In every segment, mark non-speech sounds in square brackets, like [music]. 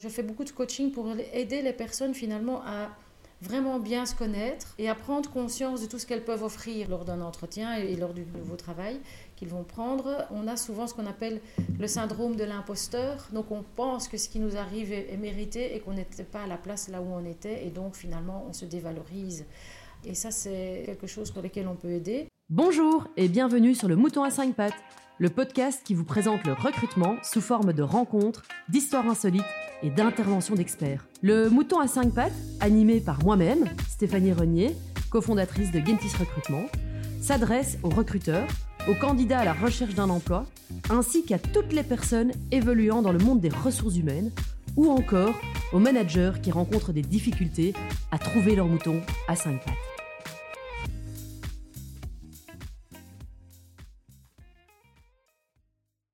Je fais beaucoup de coaching pour aider les personnes finalement à vraiment bien se connaître et à prendre conscience de tout ce qu'elles peuvent offrir lors d'un entretien et lors du nouveau travail qu'ils vont prendre. On a souvent ce qu'on appelle le syndrome de l'imposteur. Donc on pense que ce qui nous arrive est, mérité et qu'on n'était pas à la place là où on était et donc finalement on se dévalorise. Et ça c'est quelque chose pour lequel on peut aider. Bonjour et bienvenue sur le Mouton à 5 pattes, le podcast qui vous présente le recrutement sous forme de rencontres, d'histoires insolites et d'interventions d'experts. Le Mouton à 5 pattes, animé par moi-même, Stéphanie Renier, cofondatrice de Gentis Recrutement, s'adresse aux recruteurs, aux candidats à la recherche d'un emploi, ainsi qu'à toutes les personnes évoluant dans le monde des ressources humaines, ou encore aux managers qui rencontrent des difficultés à trouver leur mouton à 5 pattes.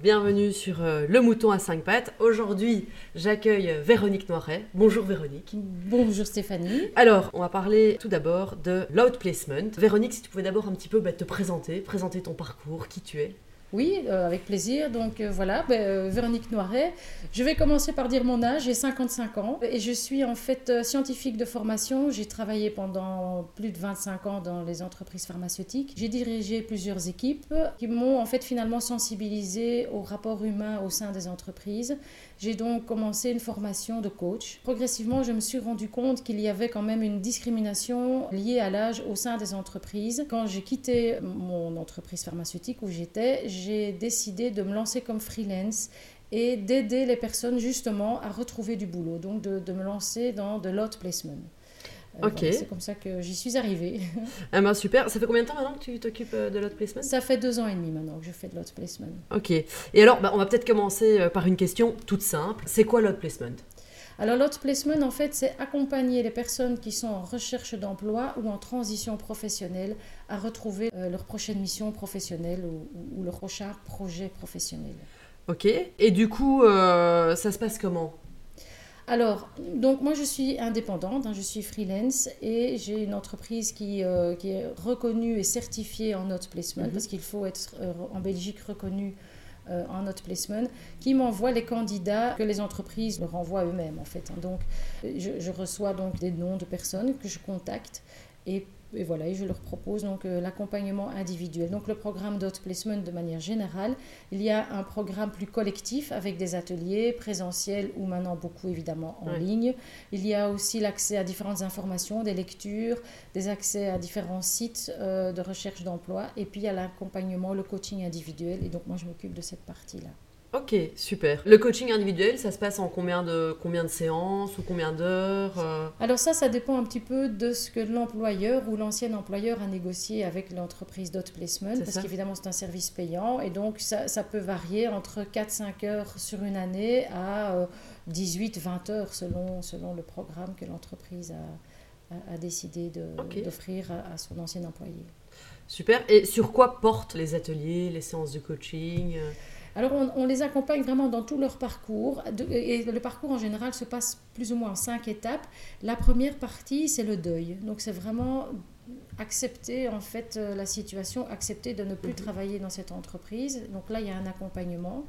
Bienvenue sur euh, Le Mouton à 5 pattes. Aujourd'hui, j'accueille Véronique Noiret. Bonjour Véronique. Bonjour Stéphanie. Alors, on va parler tout d'abord de l'outplacement. Véronique, si tu pouvais d'abord un petit peu bah, te présenter, présenter ton parcours, qui tu es. Oui, euh, avec plaisir. Donc euh, voilà, ben, euh, Véronique Noiret. Je vais commencer par dire mon âge. J'ai 55 ans et je suis en fait scientifique de formation. J'ai travaillé pendant plus de 25 ans dans les entreprises pharmaceutiques. J'ai dirigé plusieurs équipes qui m'ont en fait finalement sensibilisé au rapport humain au sein des entreprises. J'ai donc commencé une formation de coach. Progressivement, je me suis rendu compte qu'il y avait quand même une discrimination liée à l'âge au sein des entreprises. Quand j'ai quitté mon entreprise pharmaceutique où j'étais, j'ai décidé de me lancer comme freelance et d'aider les personnes justement à retrouver du boulot, donc de, me lancer dans de lot placement. Euh, ok. c'est comme ça que j'y suis arrivée. [laughs] Ah ben super. Ça fait combien de temps maintenant que tu t'occupes euh, de lot placement? Ça fait deux ans et demi maintenant que je fais de lot placement. Ok. Et alors, bah, on va peut-être commencer euh, par une question toute simple. C'est quoi lot placement? Alors, lot placement, en fait, c'est accompagner les personnes qui sont en recherche d'emploi ou en transition professionnelle à retrouver leur prochaine mission professionnelle ou, leur prochain projet professionnel. Ok. Et du coup, ça se passe comment? Alors, donc moi je suis indépendante, hein, je suis freelance et j'ai une entreprise qui, euh, qui, est reconnue et certifiée en note placement mhm. parce qu'il faut être euh, en Belgique reconnu euh, en note placement, qui m'envoie les candidats que les entreprises leur envoient eux-mêmes en fait. Donc, je, je, reçois donc des noms de personnes que je contacte et et voilà, et je leur propose donc euh, l'accompagnement individuel. Donc le programme Dot Placement de manière générale, il y a un programme plus collectif avec des ateliers présentiels ou maintenant beaucoup évidemment en ligne. Il y a aussi l'accès à différentes informations, des lectures, des accès à différents sites euh, de recherche d'emploi et puis il y a l'accompagnement, le coaching individuel et donc moi je m'occupe de cette partie-là. Ok, super. Le coaching individuel, ça se passe en combien de, combien de séances ou combien d'heures euh Alors ça, ça dépend un petit peu de ce que l'employeur ou l'ancien employeur a négocié avec l'entreprise Dot Placement, parce qu'évidemment c'est un service payant, et donc ça, ça peut varier entre 4-5 heures sur une année à 18-20 euh, heures selon, selon le programme que l'entreprise a, a, décidé d'offrir à, à son ancien employé. Super. Et sur quoi portent les ateliers, les séances de coaching euh alors on, les accompagne vraiment dans tout leur parcours. et le parcours en général se passe plus ou moins en cinq étapes. La première partie, c'est le deuil. Donc c'est vraiment accepter en fait euh, la situation, accepter de ne plus mhm. travailler dans cette entreprise. Donc là, il y a un accompagnement.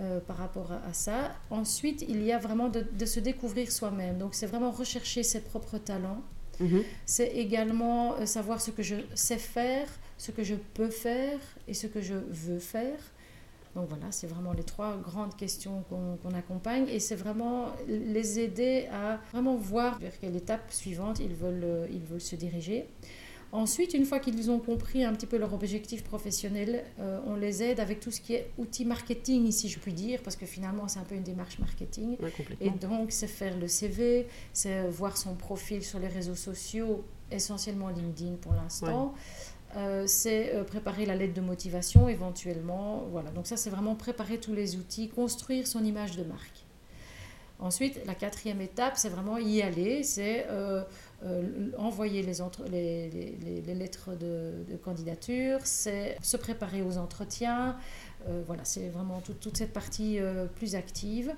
Euh, par rapport à, ça. Ensuite, il y a vraiment de, se découvrir soi-même. Donc, c'est vraiment rechercher ses propres talents. Mhm. C'est également euh, savoir ce que je sais faire, ce que je peux faire et ce que je veux faire. Donc voilà, c'est vraiment les trois grandes questions qu'on accompagne et c'est vraiment les aider à vraiment voir vers quelle étape suivante ils veulent, euh, ils veulent se diriger. Ensuite, une fois qu'ils ont compris un petit peu leur objectif professionnel, euh, on les aide avec tout ce qui est outils marketing, si je puis dire, parce que finalement, c'est un peu une démarche marketing. et donc, c'est faire le CV, c'est voir son profil sur les réseaux sociaux, essentiellement LinkedIn pour l'instant. Euh, c'est euh, préparer la lettre de motivation éventuellement. Voilà, donc ça c'est vraiment préparer tous les outils, construire son image de marque. Ensuite, la quatrième étape, c'est vraiment y aller, c'est euh, envoyer les, les, lettres de, candidature, c'est se préparer aux entretiens. voilà, c'est vraiment toute cette partie plus active.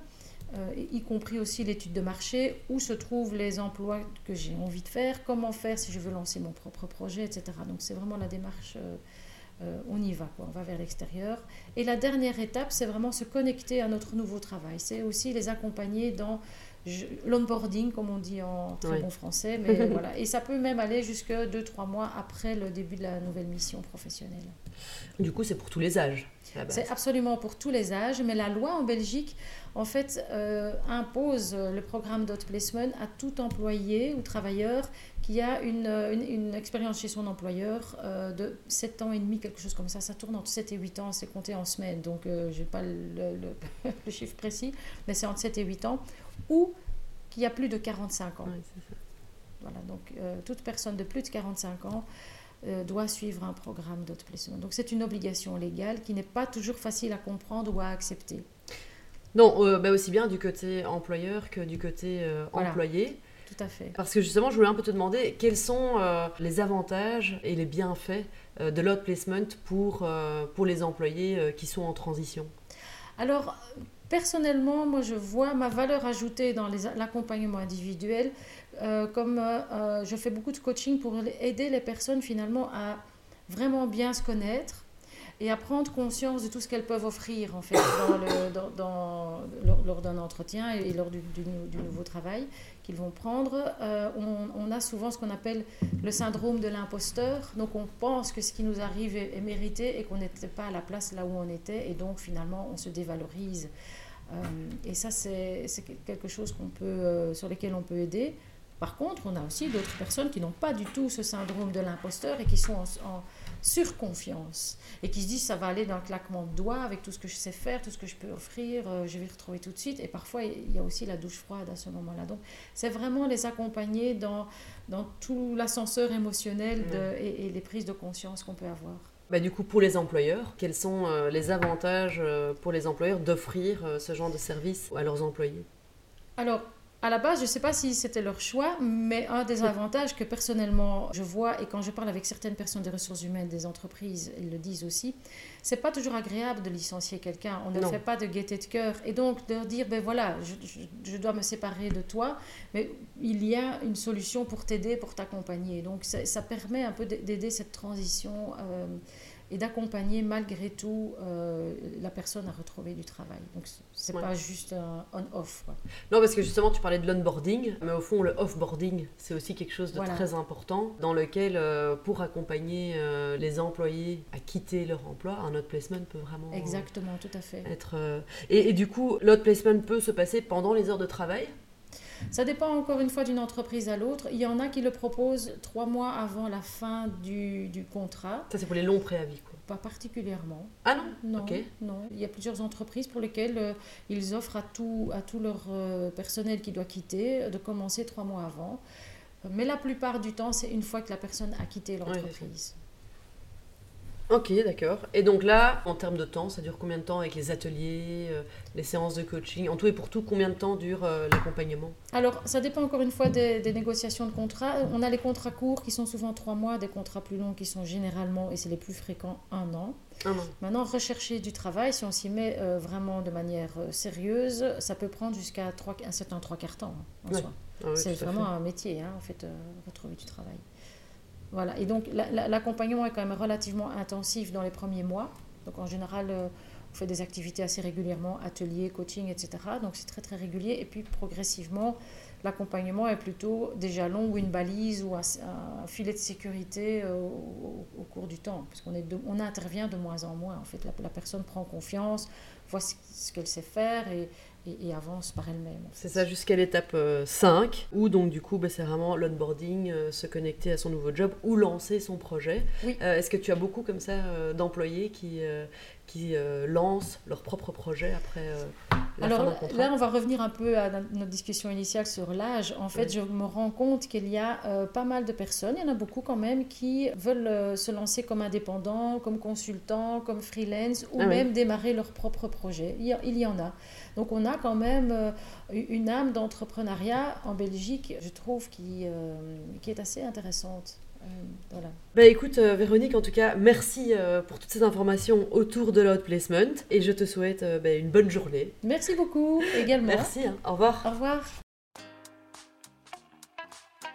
Euh, y compris aussi l'étude de marché, où se trouvent les emplois que j'ai envie de faire, comment faire si je veux lancer mon propre projet, etc. Donc c'est vraiment la démarche euh, on y va, quoi, on va vers l'extérieur. Et la dernière étape, c'est vraiment se connecter à notre nouveau travail. C'est aussi les accompagner dans l'onboarding, comme on dit en très bon français. Mais [laughs] voilà. Et ça peut même aller jusque 2-3 mois après le début de la nouvelle mission professionnelle. Du coup, c'est pour tous les âges. C'est absolument pour tous les âges, mais la loi en Belgique, en fait, euh, impose le programme Dot Placement à tout employé ou travailleur qui a une, une, expérience chez son employeur euh, de 7 ans et demi, quelque chose comme ça. Ça tourne entre 7 et 8 ans, c'est compté en semaines, donc euh, je n'ai pas le, [laughs] le, chiffre précis, mais c'est entre 7 et 8 ans, ou qui a plus de 45 ans. Voilà, donc toute personne de plus de 45 ans euh, doit suivre un programme placement. Donc c'est une obligation légale qui n'est pas toujours facile à comprendre ou à accepter. Non, euh, bah, aussi bien du côté employeur que du côté euh, employé. Tout à fait. Parce que justement, je voulais un peu te demander quels sont les avantages et les bienfaits de l'out placement pour, pour les employés qui sont en transition? Alors, personnellement, moi, je vois ma valeur ajoutée dans l'accompagnement individuel euh, comme euh, euh, je fais beaucoup de coaching pour aider les personnes finalement à vraiment bien se connaître et à prendre conscience de tout ce qu'elles peuvent offrir en fait lors, d'un entretien et, lors du, nouveau travail qu'ils vont prendre. on, a souvent ce qu'on appelle le syndrome de l'imposteur. Donc on pense que ce qui nous arrive est, mérité et qu'on n'était pas à la place là où on était et donc finalement on se dévalorise. et ça c'est quelque chose peut, sur lequel on peut aider. Par contre, on a aussi d'autres personnes qui n'ont pas du tout ce syndrome de l'imposteur et qui sont en, surconfiance et qui se disent ça va aller d'un claquement de doigts avec tout ce que je sais faire, tout ce que je peux offrir, euh, je vais retrouver tout de suite. Et parfois, il y a aussi la douche froide à ce moment-là. Donc, c'est vraiment les accompagner dans, dans tout l'ascenseur émotionnel et, les prises de conscience qu'on peut avoir. Bah, du coup, pour les employeurs, quels sont euh, les avantages euh, pour les employeurs d'offrir ce genre de service à leurs employés? Alors, à la base, je ne sais pas si c'était leur choix, mais un des avantages que personnellement je vois, et quand je parle avec certaines personnes des ressources humaines, des entreprises, ils le disent aussi, c'est pas toujours agréable de licencier quelqu'un. On ne fait pas de gaieté de cœur. Et donc, de leur dire, ben voilà, je, dois me séparer de toi, mais il y a une solution pour t'aider, pour t'accompagner. Donc, ça, permet un peu d'aider cette transition. Euh, et d'accompagner malgré tout euh, la personne à retrouver du travail. Donc c'est n'est pas juste un on-off. Non, parce que justement tu parlais de l'onboarding, mais au fond le off-boarding c'est aussi quelque chose de très important dans lequel euh, pour accompagner euh, les employés à quitter leur emploi, un autre placement peut vraiment exactement tout à fait être. Et, et, du coup l'autre placement peut se passer pendant les heures de travail? Ça dépend encore une fois d'une entreprise à l'autre. Il y en a qui le proposent trois mois avant la fin du, du contrat. Ça, c'est pour les longs préavis, quoi. Pas particulièrement. Ah non Non, non. Il y a plusieurs entreprises pour lesquelles euh, ils offrent à tout, à tout leur euh, personnel qui doit quitter de commencer trois mois avant. Mais la plupart du temps, c'est une fois que la personne a quitté l'entreprise. Ok, d'accord. Et donc là, en termes de temps, ça dure combien de temps avec les ateliers, euh, les séances de coaching? En tout et pour tout, combien de temps dure euh, l'accompagnement? Alors, ça dépend encore une fois des, négociations de contrats. On a les contrats courts qui sont souvent trois mois, des contrats plus longs qui sont généralement, et c'est les plus fréquents, un an. Un an. Maintenant, rechercher du travail, si on s'y met euh, vraiment de manière sérieuse, ça peut prendre jusqu'à un certain trois quarts temps en soi. Ah c'est vraiment un métier, hein, en fait, retrouver du travail. Voilà. Et donc, l'accompagnement est quand même relativement intensif dans les premiers mois. Donc, en général, euh, on fait des activités assez régulièrement, ateliers, coaching, etc. Donc, c'est très, très régulier. Et puis, progressivement, l'accompagnement est plutôt des jalons ou une balise ou un, filet de sécurité euh, au, cours du temps. Parce qu'on on intervient de moins en moins. En fait, la, personne prend confiance, voit ce qu'elle sait faire et, et, avance par elle-même. C'est ça jusqu'à l'étape 5, euh, où donc du coup bah, c'est vraiment l'onboarding, euh, se connecter à son nouveau job ou lancer son projet. Oui. Euh, est-ce que tu as beaucoup comme ça d'employés qui, qui lancent leur propre projet après la Alors fin contrat là, on va revenir un peu à notre discussion initiale sur l'âge. En fait, je me rends compte qu'il y a pas mal de personnes, il y en a beaucoup quand même, qui veulent se lancer comme indépendants, comme consultants, comme freelance, ou ah même démarrer leur propre projet. Il y, il y en a. Donc on a quand même euh, une âme d'entrepreneuriat en Belgique, je trouve, qui, euh, qui est assez intéressante. Euh, voilà. Bah écoute Véronique, en tout cas, merci pour toutes ces informations autour de l'outplacement et je te souhaite bah, une bonne journée. Merci beaucoup également. Merci, hein. au revoir. Au revoir.